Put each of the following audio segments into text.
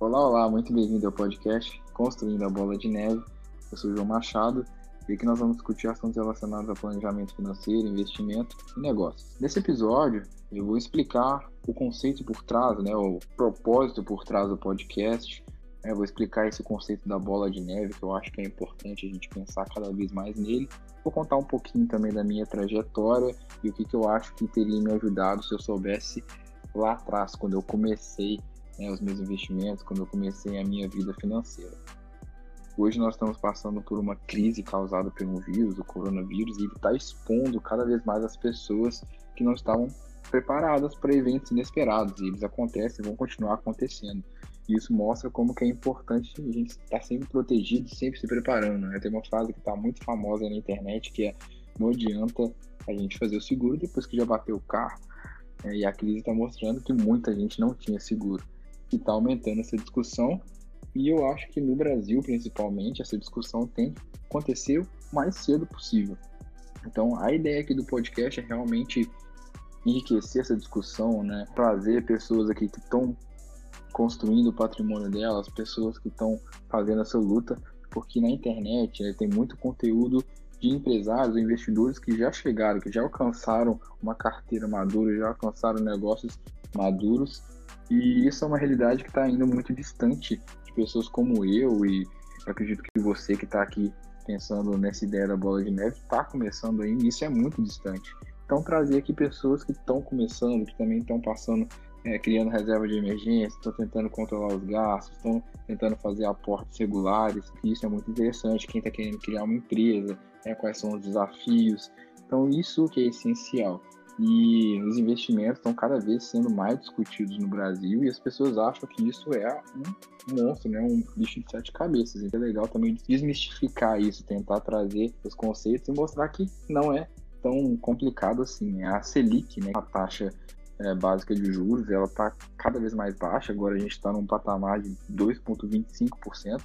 Olá, olá, muito bem-vindo ao podcast Construindo a Bola de Neve. Eu sou o João Machado e aqui nós vamos discutir assuntos relacionados a planejamento financeiro, investimento e negócios. Nesse episódio, eu vou explicar o conceito por trás, né, o propósito por trás do podcast. Eu vou explicar esse conceito da bola de neve, que eu acho que é importante a gente pensar cada vez mais nele. Vou contar um pouquinho também da minha trajetória e o que, que eu acho que teria me ajudado se eu soubesse lá atrás, quando eu comecei né, os meus investimentos, quando eu comecei a minha vida financeira. Hoje nós estamos passando por uma crise causada pelo vírus, o coronavírus, e ele está expondo cada vez mais as pessoas que não estavam preparadas para eventos inesperados. E eles acontecem e vão continuar acontecendo. E isso mostra como que é importante a gente estar tá sempre protegido, sempre se preparando. Né? Tem uma frase que está muito famosa na internet que é não adianta a gente fazer o seguro depois que já bateu o carro. É, e a crise está mostrando que muita gente não tinha seguro que está aumentando essa discussão. E eu acho que no Brasil, principalmente, essa discussão tem que acontecer o mais cedo possível. Então, a ideia aqui do podcast é realmente enriquecer essa discussão, né? Trazer pessoas aqui que estão construindo o patrimônio delas, pessoas que estão fazendo essa luta, porque na internet né, tem muito conteúdo de empresários, investidores que já chegaram, que já alcançaram uma carteira madura, já alcançaram negócios maduros e isso é uma realidade que está ainda muito distante de pessoas como eu e acredito que você que está aqui pensando nessa ideia da bola de neve está começando ainda, e isso é muito distante. Então trazer aqui pessoas que estão começando, que também estão passando, é, criando reserva de emergência, estão tentando controlar os gastos, estão tentando fazer aportes regulares, isso é muito interessante. Quem está querendo criar uma empresa, né, quais são os desafios. Então isso que é essencial. E os investimentos estão cada vez sendo mais discutidos no Brasil e as pessoas acham que isso é um monstro, né? um bicho de sete cabeças. Então é legal também desmistificar isso, tentar trazer os conceitos e mostrar que não é tão complicado assim. A Selic, né? a taxa é, básica de juros, ela está cada vez mais baixa. Agora a gente está num patamar de 2,25%.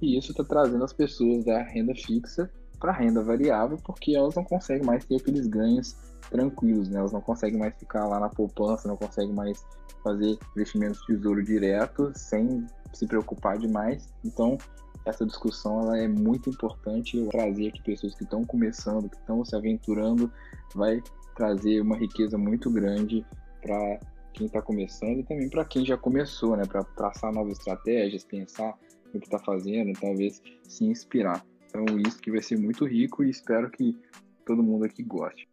E isso está trazendo as pessoas da renda fixa para renda variável, porque elas não conseguem mais ter aqueles ganhos tranquilos, né? Elas não conseguem mais ficar lá na poupança, não conseguem mais fazer investimentos de tesouro direto sem se preocupar demais. Então, essa discussão ela é muito importante. Eu trazer aqui pessoas que estão começando, que estão se aventurando, vai trazer uma riqueza muito grande para quem está começando e também para quem já começou, né? Para traçar novas estratégias, pensar no que está fazendo, talvez se inspirar. Então, isso que vai ser muito rico e espero que todo mundo aqui goste.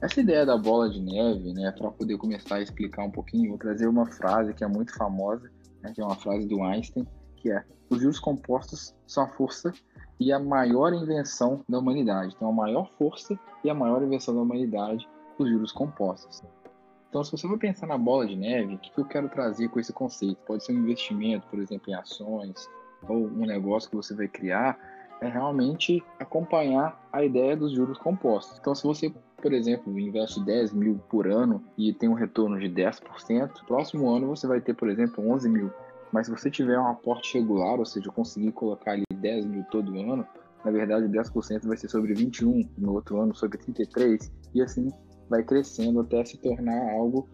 Essa ideia da bola de neve, né, para poder começar a explicar um pouquinho, vou trazer uma frase que é muito famosa, né, que é uma frase do Einstein, que é: os juros compostos são a força e a maior invenção da humanidade. Então, a maior força e a maior invenção da humanidade, os juros compostos. Então, se você for pensar na bola de neve, o que eu quero trazer com esse conceito? Pode ser um investimento, por exemplo, em ações, ou um negócio que você vai criar, é realmente acompanhar a ideia dos juros compostos. Então, se você, por exemplo, investe 10 mil por ano e tem um retorno de 10%, próximo ano você vai ter, por exemplo, 11 mil. Mas se você tiver um aporte regular, ou seja, conseguir colocar ali 10 mil todo ano, na verdade 10% vai ser sobre 21, no outro ano sobre 33, e assim vai crescendo até se tornar algo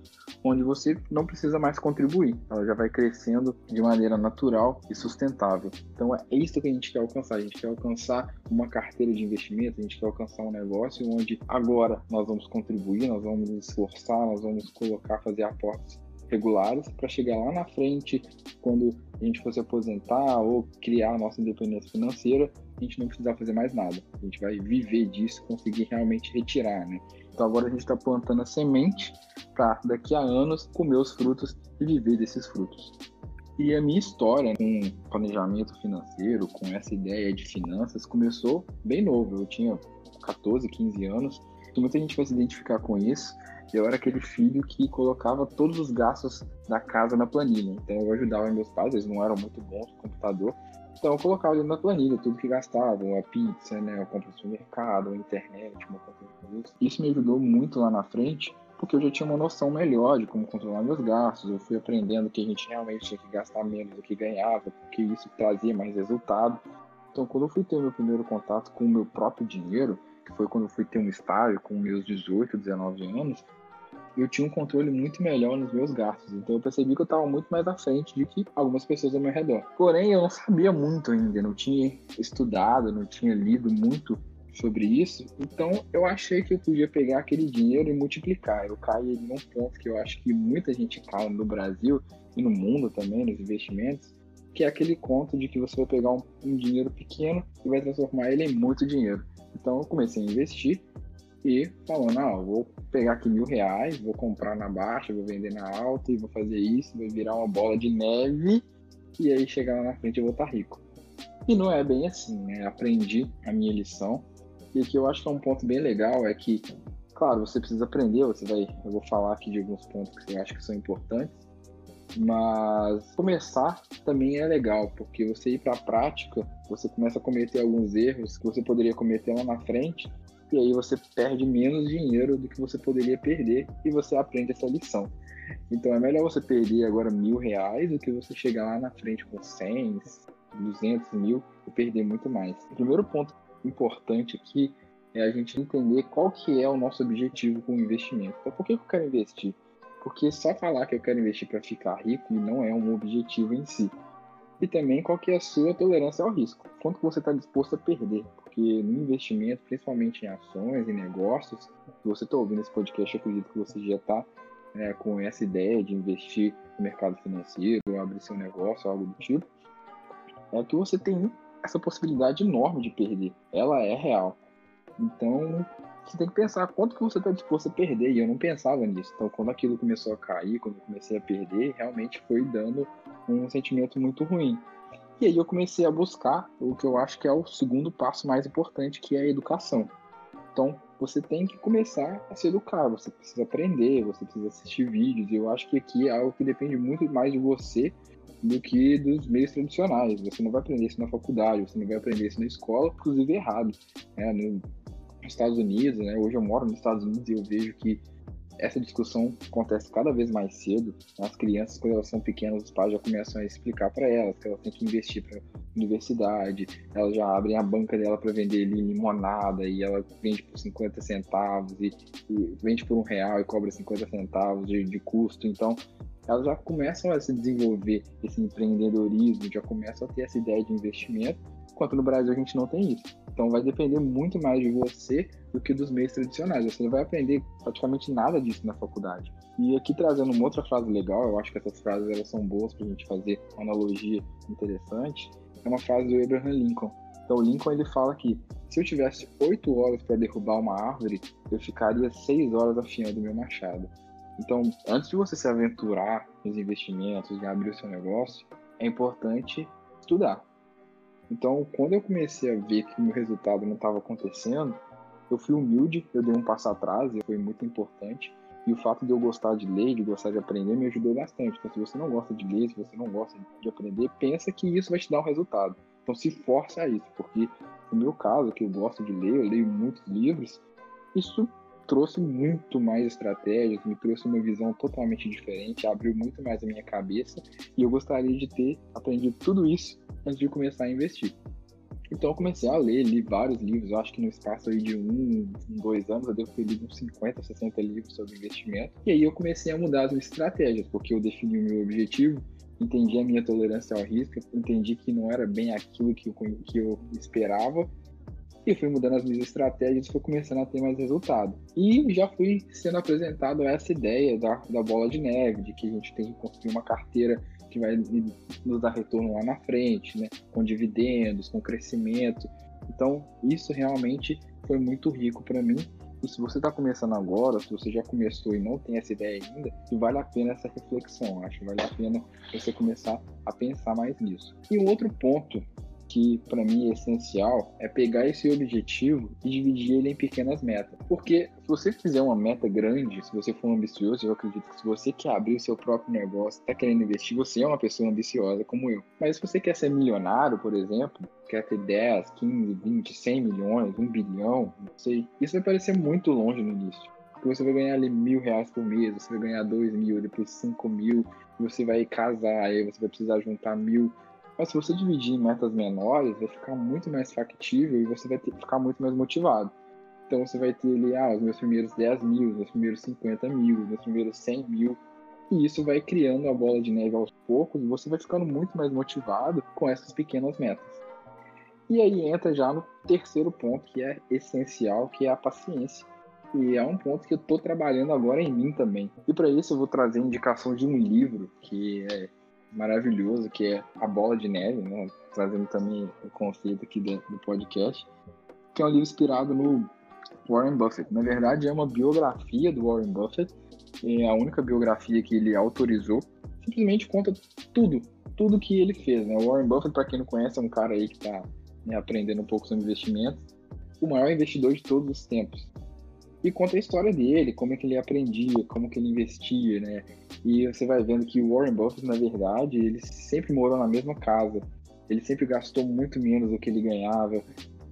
onde você não precisa mais contribuir. Ela já vai crescendo de maneira natural e sustentável. Então é isso que a gente quer alcançar. A gente quer alcançar uma carteira de investimento, a gente quer alcançar um negócio onde agora nós vamos contribuir, nós vamos nos esforçar, nós vamos colocar, fazer aportes regulares para chegar lá na frente, quando a gente fosse aposentar ou criar a nossa independência financeira, a gente não precisar fazer mais nada. A gente vai viver disso, conseguir realmente retirar, né? Então agora a gente está plantando a semente para daqui a anos comer os frutos e viver desses frutos. E a minha história com planejamento financeiro, com essa ideia de finanças, começou bem novo. Eu tinha 14, 15 anos. E muita gente vai se identificar com isso. Eu era aquele filho que colocava todos os gastos da casa na planilha. Então eu ajudava meus pais, eles não eram muito bons no computador, então eu colocava dentro da planilha tudo que gastava, a pizza, né, a compra do supermercado, a internet, uma compra de luz. Isso me ajudou muito lá na frente, porque eu já tinha uma noção melhor de como controlar meus gastos. Eu fui aprendendo que a gente realmente tinha que gastar menos do que ganhava, porque isso trazia mais resultado. Então, quando eu fui ter meu primeiro contato com o meu próprio dinheiro, que foi quando eu fui ter um estágio com meus 18, 19 anos, eu tinha um controle muito melhor nos meus gastos. Então eu percebi que eu estava muito mais à frente do que algumas pessoas ao meu redor. Porém, eu não sabia muito ainda, não tinha estudado, não tinha lido muito sobre isso. Então eu achei que eu podia pegar aquele dinheiro e multiplicar. Eu caí num ponto que eu acho que muita gente cai no Brasil e no mundo também, nos investimentos, que é aquele conto de que você vai pegar um, um dinheiro pequeno e vai transformar ele em muito dinheiro. Então eu comecei a investir e falando, ah, vou pegar aqui mil reais, vou comprar na baixa, vou vender na alta e vou fazer isso, vai virar uma bola de neve e aí chegar lá na frente eu vou estar rico. E não é bem assim, né? Aprendi a minha lição e o que eu acho que é um ponto bem legal é que, claro, você precisa aprender, você vai, eu vou falar aqui de alguns pontos que eu acho que são importantes, mas começar também é legal, porque você ir para a prática, você começa a cometer alguns erros que você poderia cometer lá na frente, e aí você perde menos dinheiro do que você poderia perder e você aprende essa lição. Então é melhor você perder agora mil reais do que você chegar lá na frente com 100, 200 mil e perder muito mais. O primeiro ponto importante aqui é a gente entender qual que é o nosso objetivo com o investimento. Então, por que eu quero investir? Porque só falar que eu quero investir para ficar rico não é um objetivo em si. E também qual que é a sua tolerância ao risco. Quanto você está disposto a perder. Porque no investimento, principalmente em ações e negócios, se você está ouvindo esse podcast, eu acredito que você já está é, com essa ideia de investir no mercado financeiro, abrir seu negócio, algo do tipo, é que você tem essa possibilidade enorme de perder. Ela é real. Então, você tem que pensar quanto que você está disposto a perder. E eu não pensava nisso. Então, quando aquilo começou a cair, quando eu comecei a perder, realmente foi dando um sentimento muito ruim. E aí eu comecei a buscar o que eu acho que é o segundo passo mais importante, que é a educação. Então, você tem que começar a se educar, você precisa aprender, você precisa assistir vídeos. E eu acho que aqui é algo que depende muito mais de você do que dos meios tradicionais. Você não vai aprender isso na faculdade, você não vai aprender isso na escola, inclusive errado. Né? nos Estados Unidos, né? hoje eu moro nos Estados Unidos e eu vejo que essa discussão acontece cada vez mais cedo. As crianças, quando elas são pequenas, os pais já começam a explicar para elas que elas têm que investir para universidade, elas já abrem a banca dela para vender limonada e ela vende por 50 centavos e, e, vende por um real e cobra 50 centavos de, de custo. Então, elas já começam a se desenvolver esse empreendedorismo, já começam a ter essa ideia de investimento, enquanto no Brasil a gente não tem isso. Então vai depender muito mais de você do que dos meios tradicionais. Você não vai aprender praticamente nada disso na faculdade. E aqui trazendo uma outra frase legal, eu acho que essas frases elas são boas para a gente fazer uma analogia interessante, é uma frase do Abraham Lincoln. Então o Lincoln ele fala que se eu tivesse oito horas para derrubar uma árvore, eu ficaria seis horas afiando meu machado. Então, antes de você se aventurar nos investimentos e abrir o seu negócio, é importante estudar. Então, quando eu comecei a ver que o meu resultado não estava acontecendo, eu fui humilde, eu dei um passo atrás, e foi muito importante. E o fato de eu gostar de ler, de gostar de aprender, me ajudou bastante. Então, se você não gosta de ler, se você não gosta de aprender, pensa que isso vai te dar um resultado. Então, se força a isso, porque no meu caso, que eu gosto de ler, eu leio muitos livros, isso trouxe muito mais estratégias, me trouxe uma visão totalmente diferente, abriu muito mais a minha cabeça e eu gostaria de ter aprendido tudo isso antes de começar a investir. Então eu comecei a ler, li vários livros, eu acho que no espaço aí de um, dois anos eu devo ter lido uns 50, 60 livros sobre investimento. E aí eu comecei a mudar as minhas estratégias, porque eu defini o meu objetivo, entendi a minha tolerância ao risco, entendi que não era bem aquilo que eu, que eu esperava e fui mudando as minhas estratégias fui começando a ter mais resultado. E já fui sendo apresentado essa ideia da, da bola de neve, de que a gente tem que construir uma carteira que vai nos dar retorno lá na frente, né? com dividendos, com crescimento. Então, isso realmente foi muito rico para mim. E se você está começando agora, se você já começou e não tem essa ideia ainda, vale a pena essa reflexão. Acho que vale a pena você começar a pensar mais nisso. E um outro ponto que para mim é essencial é pegar esse objetivo e dividir ele em pequenas metas. Porque se você fizer uma meta grande, se você for ambicioso, eu acredito que se você quer abrir o seu próprio negócio, está querendo investir, você é uma pessoa ambiciosa como eu. Mas se você quer ser milionário, por exemplo, quer ter 10, 15, 20, 100 milhões, 1 bilhão, não sei, isso vai parecer muito longe no início. Porque você vai ganhar ali mil reais por mês, você vai ganhar dois mil, depois cinco mil, você vai casar, aí você vai precisar juntar mil mas se você dividir em metas menores, vai ficar muito mais factível e você vai ter, ficar muito mais motivado. Então você vai ter ali, ah, os meus primeiros 10 mil, os meus primeiros 50 mil, os meus primeiros 100 mil. E isso vai criando a bola de neve aos poucos e você vai ficando muito mais motivado com essas pequenas metas. E aí entra já no terceiro ponto, que é essencial, que é a paciência. E é um ponto que eu estou trabalhando agora em mim também. E para isso eu vou trazer indicação de um livro que é maravilhoso, que é A Bola de Neve, né? trazendo também o conceito aqui do podcast, que é um livro inspirado no Warren Buffett. Na verdade, é uma biografia do Warren Buffett, é a única biografia que ele autorizou. Simplesmente conta tudo, tudo que ele fez. Né? O Warren Buffett, para quem não conhece, é um cara aí que está né, aprendendo um pouco sobre investimentos, o maior investidor de todos os tempos. E conta a história dele, como é que ele aprendia, como que ele investia, né? E você vai vendo que o Warren Buffett, na verdade, ele sempre morou na mesma casa. Ele sempre gastou muito menos do que ele ganhava.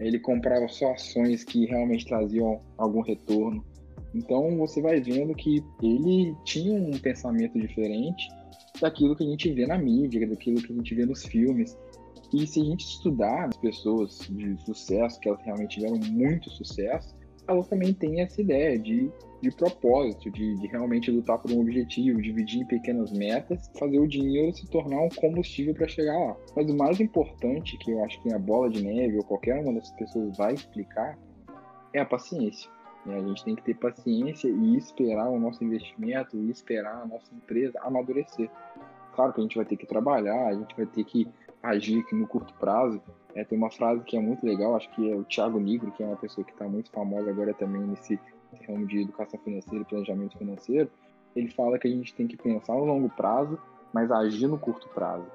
Ele comprava só ações que realmente traziam algum retorno. Então você vai vendo que ele tinha um pensamento diferente daquilo que a gente vê na mídia, daquilo que a gente vê nos filmes. E se a gente estudar as pessoas de sucesso, que elas realmente tiveram muito sucesso, elas também têm essa ideia de, de propósito, de, de realmente lutar por um objetivo, dividir em pequenas metas, fazer o dinheiro se tornar um combustível para chegar lá. Mas o mais importante, que eu acho que a bola de neve ou qualquer uma dessas pessoas vai explicar, é a paciência. A gente tem que ter paciência e esperar o nosso investimento e esperar a nossa empresa amadurecer. Claro que a gente vai ter que trabalhar, a gente vai ter que agir aqui no curto prazo. É, tem uma frase que é muito legal, acho que é o Thiago Nigro, que é uma pessoa que está muito famosa agora também nesse ramo de educação financeira e planejamento financeiro. Ele fala que a gente tem que pensar no longo prazo, mas agir no curto prazo.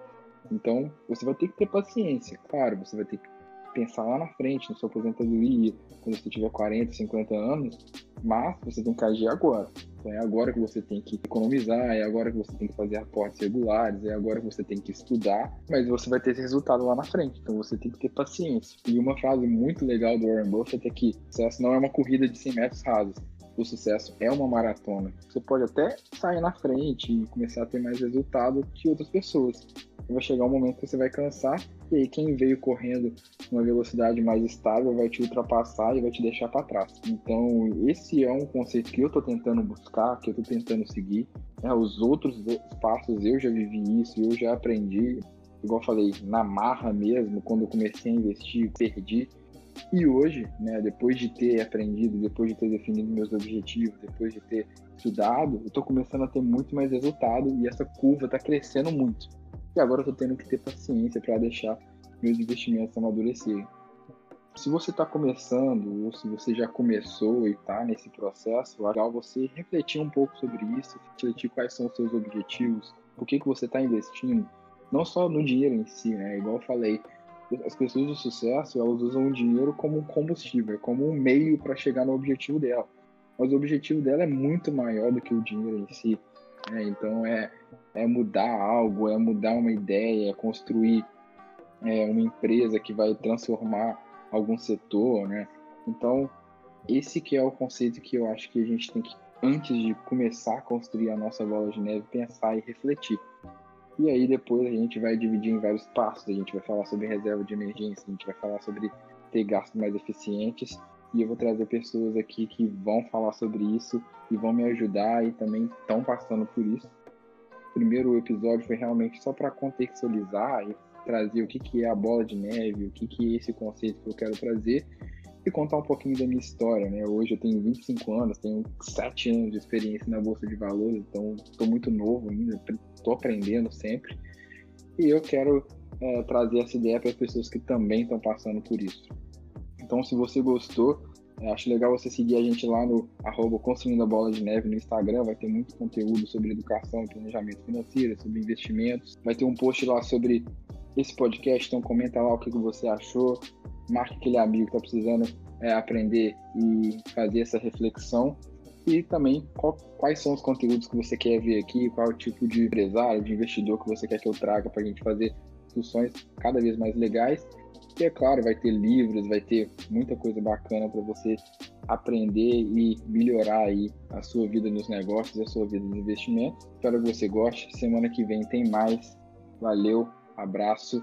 Então, você vai ter que ter paciência, claro, você vai ter que pensar lá na frente, na sua aposentadoria, quando você tiver 40, 50 anos, mas você tem que agir agora. Então é agora que você tem que economizar, é agora que você tem que fazer aportes regulares, é agora que você tem que estudar, mas você vai ter esse resultado lá na frente. Então você tem que ter paciência. E uma frase muito legal do Warren Buffett é que sucesso não é uma corrida de 100 metros rasos. O sucesso é uma maratona. Você pode até sair na frente e começar a ter mais resultado que outras pessoas, vai chegar um momento que você vai cansar, e aí quem veio correndo uma velocidade mais estável vai te ultrapassar e vai te deixar para trás. Então, esse é um conceito que eu estou tentando buscar, que eu estou tentando seguir. É, os outros passos eu já vivi isso, eu já aprendi. Igual eu falei, na marra mesmo, quando eu comecei a investir, perdi. E hoje, né, depois de ter aprendido, depois de ter definido meus objetivos, depois de ter estudado, eu estou começando a ter muito mais resultado e essa curva está crescendo muito. E agora eu tô tendo que ter paciência para deixar meus investimentos amadurecerem. Se você está começando ou se você já começou e está nesse processo, é legal você refletir um pouco sobre isso, refletir quais são os seus objetivos, por que, que você está investindo, não só no dinheiro em si, né? Igual eu falei, as pessoas de sucesso elas usam o dinheiro como um combustível, como um meio para chegar no objetivo dela. Mas o objetivo dela é muito maior do que o dinheiro em si. Né? Então é, é mudar algo, é mudar uma ideia, é construir é, uma empresa que vai transformar algum setor, né? Então esse que é o conceito que eu acho que a gente tem que antes de começar a construir a nossa bola de neve pensar e refletir. E aí depois a gente vai dividir em vários passos. A gente vai falar sobre reserva de emergência, a gente vai falar sobre ter gastos mais eficientes e eu vou trazer pessoas aqui que vão falar sobre isso e vão me ajudar e também estão passando por isso. O primeiro episódio foi realmente só para contextualizar e trazer o que, que é a bola de neve, o que, que é esse conceito que eu quero trazer e contar um pouquinho da minha história. Né? Hoje eu tenho 25 anos, tenho 7 anos de experiência na Bolsa de Valores, então estou muito novo ainda, estou aprendendo sempre. E eu quero é, trazer essa ideia para as pessoas que também estão passando por isso. Então, se você gostou, é, acho legal você seguir a gente lá no arroba Construindo a Bola de Neve no Instagram, vai ter muito conteúdo sobre educação planejamento financeiro, sobre investimentos. Vai ter um post lá sobre esse podcast, então comenta lá o que você achou, marque aquele amigo que está precisando é, aprender e fazer essa reflexão. E também qual, quais são os conteúdos que você quer ver aqui, qual é o tipo de empresário, de investidor que você quer que eu traga para a gente fazer discussões cada vez mais legais. E é claro, vai ter livros, vai ter muita coisa bacana para você aprender e melhorar aí a sua vida nos negócios, a sua vida nos investimentos. Espero que você goste. Semana que vem tem mais. Valeu, abraço.